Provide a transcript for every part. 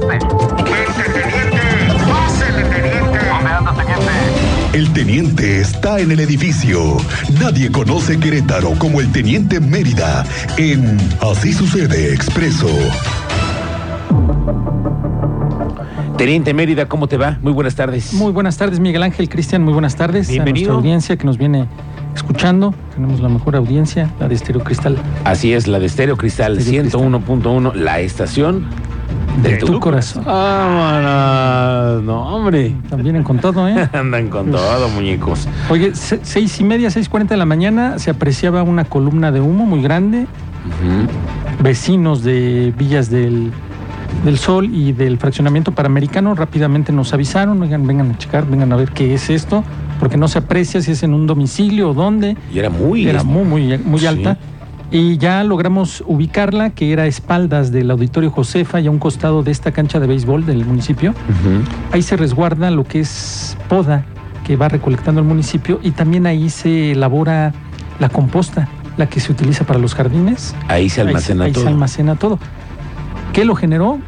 pasaste. teniente! ¡Pásele, teniente! ¿Dónde anda, teniente? El teniente está en el edificio. Nadie conoce Querétaro como el teniente Mérida en Así sucede expreso. Teniente Mérida, ¿cómo te va? Muy buenas tardes. Muy buenas tardes, Miguel Ángel, Cristian, muy buenas tardes. Bienvenido. A nuestra audiencia que nos viene escuchando. Tenemos la mejor audiencia, la de Estéreo Cristal. Así es, la de Estéreo Cristal Estéreo 101.1, la estación De tu corazón. Vámonos. No, hombre. También con todo, ¿eh? Andan con todo, muñecos. Oye, se- seis y media, seis cuarenta de la mañana se apreciaba una columna de humo muy grande. Vecinos de Villas del, del Sol y del fraccionamiento panamericano rápidamente nos avisaron, oigan, vengan a checar, vengan a ver qué es esto, porque no se aprecia si es en un domicilio o dónde. Y era muy... era muy, muy, muy Sí. Y ya logramos ubicarla, que era a espaldas del Auditorio Josefa y a un costado de esta cancha de béisbol del municipio. Ahí se resguarda lo que es poda que va recolectando el municipio y también ahí se elabora la composta, la que se utiliza para los jardines. Ahí se almacena ahí, ahí todo. se almacena todo. ¿Qué lo generó?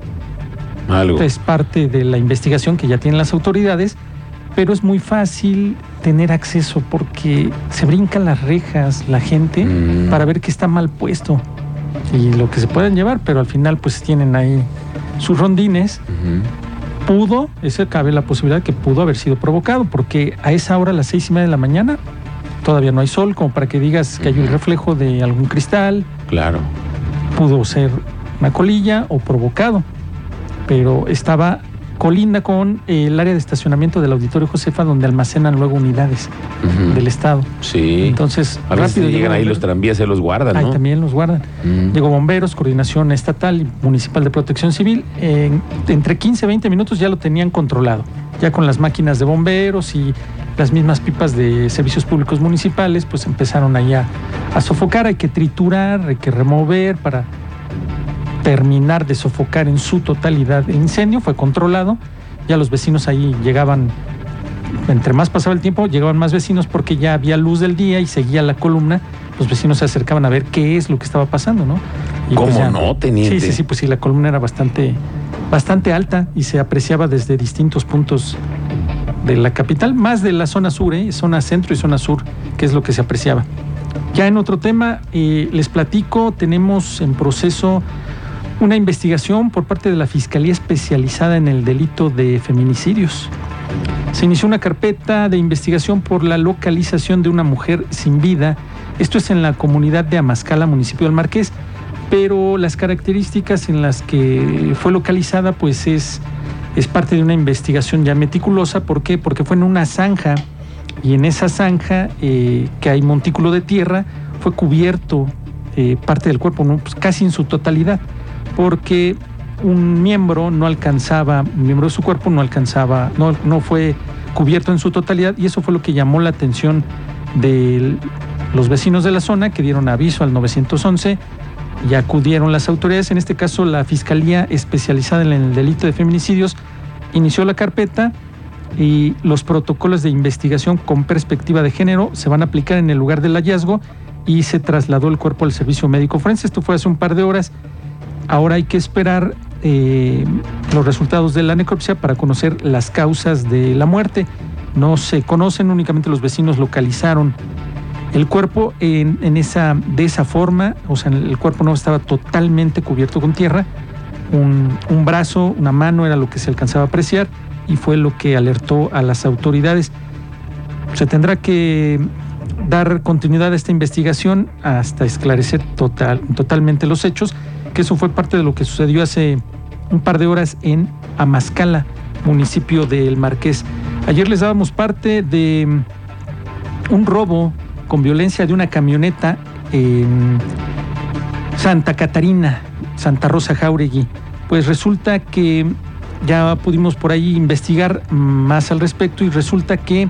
Algo. Es parte de la investigación que ya tienen las autoridades, pero es muy fácil tener acceso porque se brincan las rejas la gente Mm. para ver qué está mal puesto y lo que se pueden llevar, pero al final pues tienen ahí sus rondines. Ujú. Pudo, esa cabe la posibilidad que pudo haber sido provocado, porque a esa hora, a las seis y media de la mañana, todavía no hay sol, como para que digas que hay un reflejo de algún cristal, Claro. pudo ser una colilla o provocado, pero estaba colinda con el área de estacionamiento del Auditorio Josefa, donde almacenan luego unidades del Estado. Sí. Entonces, a veces rápido llegan ahí los tranvías, se los guardan, Ahí ¿no? también los guardan. Mm. Llegó bomberos, coordinación estatal y municipal de protección civil. En- entre 15 y 20 minutos ya lo tenían controlado. Ya con las máquinas de bomberos y las mismas pipas de servicios públicos municipales, pues empezaron ahí a, a sofocar. Hay que triturar, hay que remover para terminar de sofocar en su totalidad el incendio. Fue controlado. Ya los vecinos ahí llegaban, entre más pasaba el tiempo, llegaban más vecinos porque ya había luz del día y seguía la columna. Los vecinos se acercaban a ver qué es lo que estaba pasando, ¿no? Y ¿Cómo ya- no, teniente? Sí, sí, sí, pues sí, la columna era bastante, bastante alta y se apreciaba desde distintos puntos de la capital, más de la zona sur, ¿eh? zona centro y zona sur, que es lo que se apreciaba. Ya en otro tema, eh, les platico, tenemos en proceso una investigación por parte de la Fiscalía Especializada en el Delito de Feminicidios. Se inició una carpeta de investigación por la localización de una mujer sin vida. Esto es en la comunidad de Amascala, municipio del Marqués, pero las características en las que fue localizada pues es, es parte de una investigación ya meticulosa. ¿Por qué? Porque fue en una zanja y en esa zanja eh, que hay montículo de tierra fue cubierto eh, parte del cuerpo. Pues casi en su totalidad, porque un miembro no alcanzaba, un miembro de su cuerpo no alcanzaba, no, no fue cubierto en su totalidad y eso fue lo que llamó la atención de los vecinos de la zona que dieron aviso al 911 y acudieron las autoridades, en este caso la Fiscalía especializada en el delito de feminicidios inició la carpeta y los protocolos de investigación con perspectiva de género se van a aplicar en el lugar del hallazgo y se trasladó el cuerpo al servicio médico forense. Esto fue hace un par de horas. Ahora hay que esperar eh, los resultados de la necropsia para conocer las causas de la muerte. No se conocen, únicamente los vecinos localizaron el cuerpo en, esa, de esa forma, o sea, el cuerpo no estaba totalmente cubierto con tierra. Un, un brazo, una mano era lo que se alcanzaba a apreciar y fue lo que alertó a las autoridades. Se tendrá que dar continuidad a esta investigación hasta esclarecer total, totalmente los hechos, que eso fue parte de lo que sucedió hace un par de horas en Amascala, municipio del Marqués. Ayer les dábamos parte de un robo con violencia de una camioneta en Santa Catarina, Santa Rosa Jauregui. Pues resulta que ya pudimos por ahí investigar más al respecto y resulta que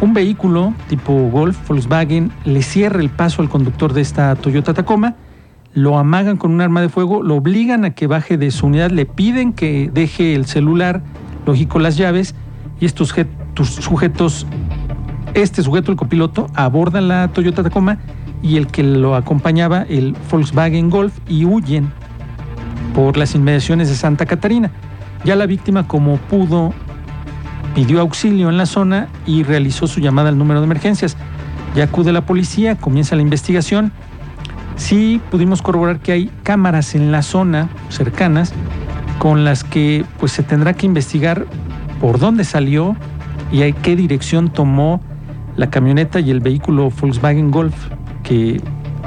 un vehículo tipo Golf, Volkswagen, le cierra el paso al conductor de esta Toyota Tacoma, lo amagan con un arma de fuego, lo obligan a que baje de su unidad, le piden que deje el celular, lógico las llaves, y estos sujetos, este sujeto, el copiloto, aborda la Toyota Tacoma y el que lo acompañaba, el Volkswagen Golf, y huyen. por las inmediaciones de Santa Catarina. Ya la víctima, como pudo, pidió auxilio en la zona y realizó su llamada al número de emergencias. Ya acude la policía, comienza la investigación. Sí pudimos corroborar que hay cámaras en la zona cercanas con las que pues se tendrá que investigar por dónde salió y a qué dirección tomó la camioneta y el vehículo Volkswagen Golf que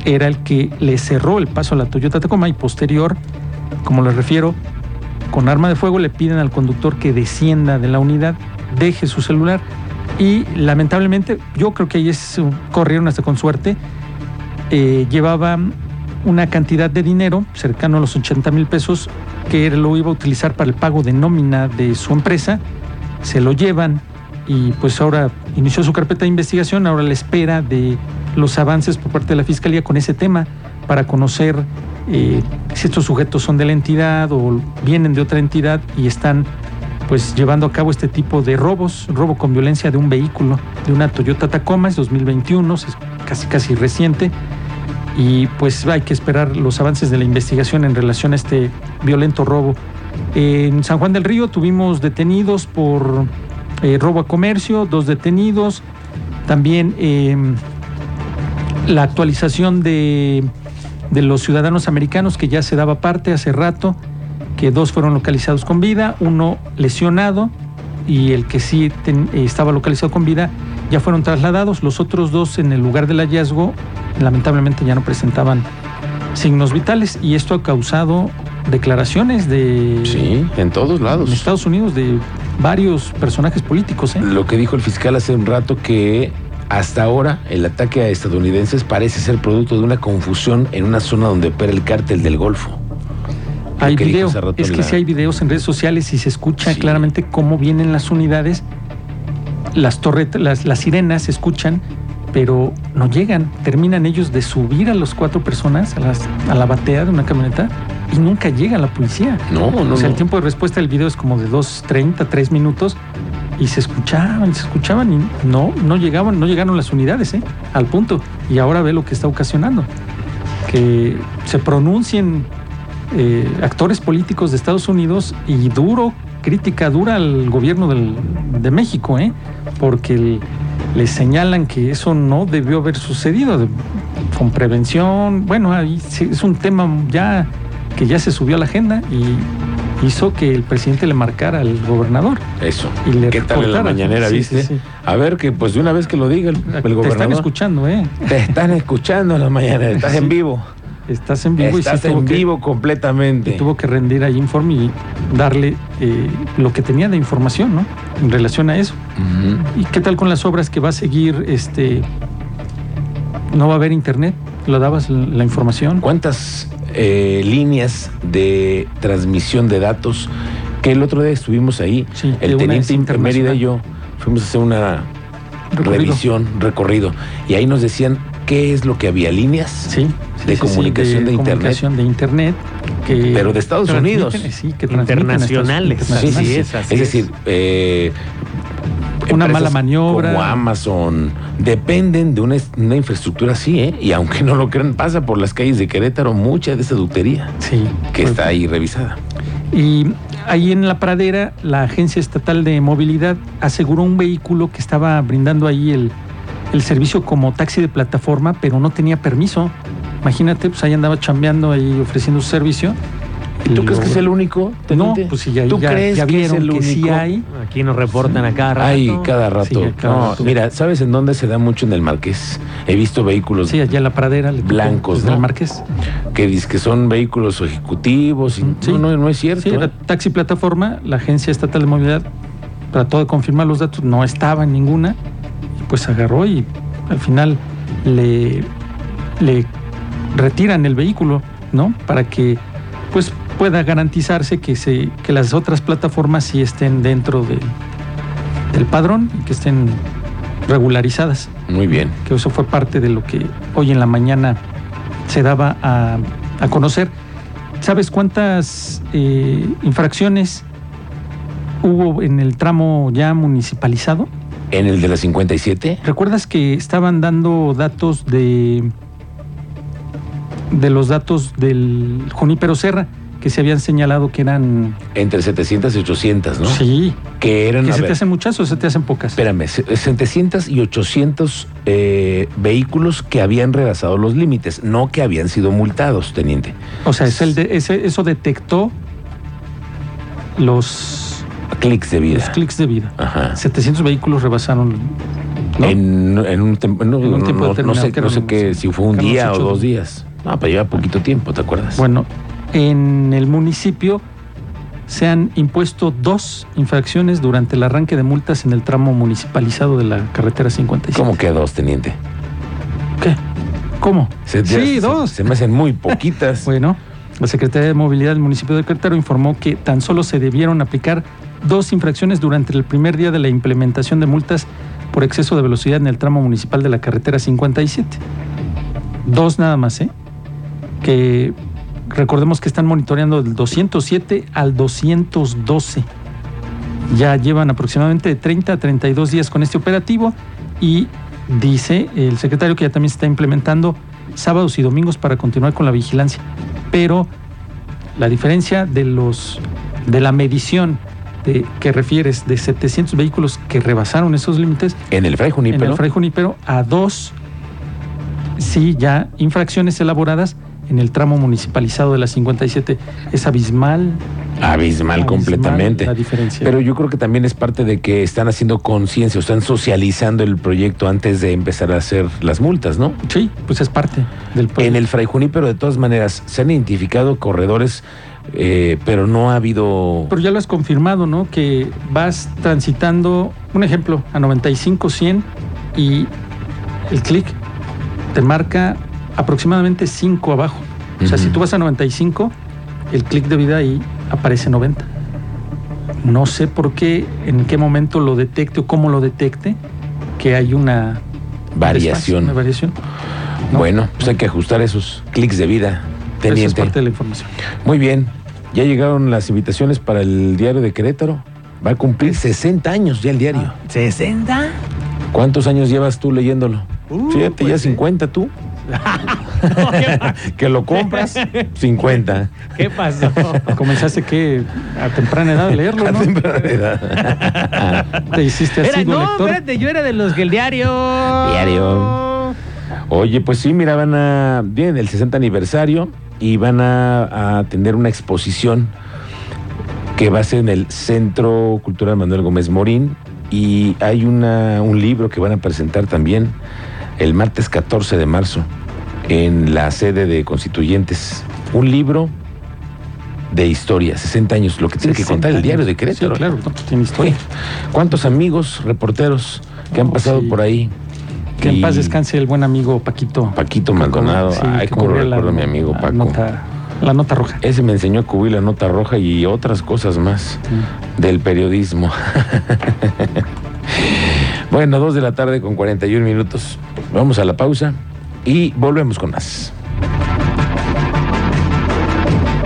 era el que le cerró el paso a la Toyota Tacoma y posterior, como les refiero, con arma de fuego le piden al conductor que descienda de la unidad, deje su celular y lamentablemente yo creo que ahí es, corrieron hasta con suerte, eh, llevaba una cantidad de dinero cercano a los 80 mil pesos que lo iba a utilizar para el pago de nómina de su empresa, se lo llevan y pues ahora inició su carpeta de investigación, ahora la espera de los avances por parte de la Fiscalía con ese tema para conocer eh, si estos sujetos son de la entidad o vienen de otra entidad y están pues llevando a cabo este tipo de robos, robo con violencia de un vehículo, de una Toyota Tacoma, es 2021, es casi casi reciente, y pues hay que esperar los avances de la investigación en relación a este violento robo. En San Juan del Río tuvimos detenidos por eh, robo a comercio, dos detenidos, también eh, la actualización de, de los ciudadanos americanos que ya se daba parte hace rato, que dos fueron localizados con vida, uno lesionado y el que sí eh, estaba localizado con vida ya fueron trasladados, los otros dos en el lugar del hallazgo lamentablemente ya no presentaban signos vitales y esto ha causado declaraciones de Sí, en todos en lados. Estados Unidos de varios personajes políticos. ¿eh? Lo que dijo el fiscal hace un rato que hasta ahora el ataque a estadounidenses parece ser producto de una confusión en una zona donde opera el cártel del Golfo. Lo Hay que video, es en que la- sí hay videos en redes sociales y se escucha Sí. claramente cómo vienen las unidades, las torretas, las, las sirenas se escuchan, pero no llegan. Terminan ellos de subir a los cuatro personas a, las- a la batea de una camioneta y nunca llega la policía. No, no, o sea, no. el tiempo de respuesta del video es como de 2.30, 3 minutos y se escuchaban, se escuchaban y no, no llegaban, no llegaron las unidades ¿eh? al punto. Y ahora ve lo que está ocasionando. Que se pronuncien eh, actores políticos de Estados Unidos y duro, crítica dura al gobierno del- de México, ¿eh? porque el- les señalan que eso no debió haber sucedido de- con prevención. Bueno, ahí es un tema ya que ya se subió a la agenda y hizo que el presidente le marcara al gobernador. Eso. Y le ¿Qué tal en la mañanera, Sí, viste? sí, sí. A ver, que pues de una vez que lo diga el, el Te gobernador. están escuchando, ¿eh? Te están escuchando en la mañanera, estás en vivo. Estás en vivo estás y sí en que- vivo completamente. y tuvo que rendir ahí informe y darle eh, lo que tenía de información, ¿no? En relación a eso. ¿Y qué tal con las obras que va a seguir? Este, no va a haber internet. ¿Lo dabas la, información? ¿Cuántas eh, líneas de transmisión de datos que el otro día estuvimos ahí? Sí, el teniente. Mérida y yo fuimos a hacer una Recorrido. revisión, recorrido, y ahí nos decían qué es lo que había líneas Sí. de comunicación de, internet. comunicación de internet. Que Pero de Estados Unidos. Sí, que transmiten a Estados- Internacionales. Sí, sí, internacionales. sí. es, así es es. decir, eh, Una mala maniobra. Como Amazon dependen de una, una infraestructura así, ¿eh? Y aunque no lo crean, pasa por las calles de Querétaro mucha de esa ductería Sí. que Pues, está ahí revisada. Y ahí en la pradera, la Agencia Estatal de Movilidad aseguró un vehículo que estaba brindando ahí el, el servicio como taxi de plataforma, pero no tenía permiso. Imagínate, pues ahí andaba chambeando ahí ofreciendo su servicio. ¿Y tú Y crees lo- que es el único? No, pues sí, ya, ¿Tú ya, crees ya que es vieron el que sí hay. Aquí nos reportan a cada rato. Ay, cada rato. Sí, a cada No, rato. Mira, ¿sabes en dónde se da mucho en el Marqués? He visto vehículos Sí, allá en la pradera. Blancos, desde ¿no? el Marqués. que dicen que son vehículos ejecutivos. Y, Sí. No, no, no es cierto. Sí, era ¿eh? taxi plataforma, la Agencia Estatal de Movilidad trató de confirmar los datos, no estaba en ninguna, y pues agarró y al final le, le retiran el vehículo, ¿no? Para que pues pueda garantizarse que se que las otras plataformas sí estén dentro del, del padrón y que estén regularizadas, Muy bien. que eso fue parte de lo que hoy en la mañana se daba a, a conocer. ¿Sabes cuántas eh, infracciones hubo en el tramo ya municipalizado? En el de la 57, ¿Recuerdas que estaban dando datos de de los datos del Junípero Serra que se habían señalado que eran... Entre 700 y 800, ¿no? Sí, Que eran. que se te hacen muchas o se te hacen pocas. Espérame, se- 700 y 800 eh, vehículos que habían rebasado los límites, no que habían sido multados, teniente. O sea, es el de, ese- eso detectó los, Clics de vida. los clics de vida. Ajá. 700 vehículos rebasaron. ¿no? En, en un, tem- no, En un tiempo no- no determinado, sé, no sé qué, si fue un día o dos días. No, pero lleva poquito tiempo, ¿te acuerdas? Bueno, en el municipio se han impuesto dos infracciones durante el arranque de multas en el tramo municipalizado de la carretera 57. ¿Cómo que dos, teniente? ¿Qué? ¿Cómo? Se- sí, se- dos. Se me hacen muy poquitas. Bueno, la Secretaría de Movilidad del municipio de Querétaro informó que tan solo se debieron aplicar dos infracciones durante el primer día de la implementación de multas por exceso de velocidad en el tramo municipal de la carretera 57. Dos nada más, ¿eh? Que recordemos que están monitoreando del 207 al 212. Ya llevan aproximadamente de 30 a 32 días con este operativo y dice el secretario que ya también se está implementando sábados y domingos para continuar con la vigilancia. Pero la diferencia de los de la medición de, que refieres de 700 vehículos que rebasaron esos límites En el Fray en Junípero. el Fray Junípero a dos, sí, ya infracciones elaboradas en el tramo municipalizado de la 57. Es abismal. Abismal, abismal completamente. La diferencia. Pero yo creo que también es parte de que están haciendo conciencia, o están socializando el proyecto antes de empezar a hacer las multas, ¿no? sí, pues es parte del En proyecto. el Fray Junípero, de todas maneras, se han identificado corredores, eh, pero no ha habido. Pero ya lo has confirmado, ¿no? Que vas transitando, un ejemplo, a 95, 100 y el clic te marca aproximadamente 5 abajo. O sea, si tú vas a 95, el clic de vida ahí aparece 90. No sé por qué, en qué momento lo detecte o cómo lo detecte, que hay una Variación. Una variación. ¿no? Bueno, pues hay que ajustar esos clics de vida, Eso es teniente. parte de la información. Muy bien. Ya llegaron las invitaciones para el diario de Querétaro. Va a cumplir 60 años ya el diario. ¿60? ¿Cuántos años llevas tú leyéndolo? Uh, Fíjate, ya pues, 50 tú. que lo compras, 50. ¿Qué pasó? Comenzaste que a temprana edad a leerlo, A ¿no? temprana edad. Te hiciste Era, así, no, lector. espérate, yo era de los que el diario. Diario. Oye, pues sí, mira, van a. Viene el 60 aniversario y van a, a tener una exposición que va a ser en el Centro Cultural Manuel Gómez Morín. Y hay una, un libro que van a presentar también el martes 14 de marzo en la sede de Constituyentes. Un libro de historia, 60 años, lo que tiene que 60 contar el diario de. Querétaro. Sí, claro, tiene historia. Oye, ¿cuántos amigos, reporteros que han pasado sí. por ahí? Que en paz descanse el buen amigo Paquito. Paquito Maldonado. Sí, Ay, cómo recuerdo a mi amigo Paco. Nota, la nota roja. Ese me enseñó a cubrir la nota roja y otras cosas más del periodismo. bueno, dos de la tarde con 41 minutos. Vamos a la pausa y volvemos con más.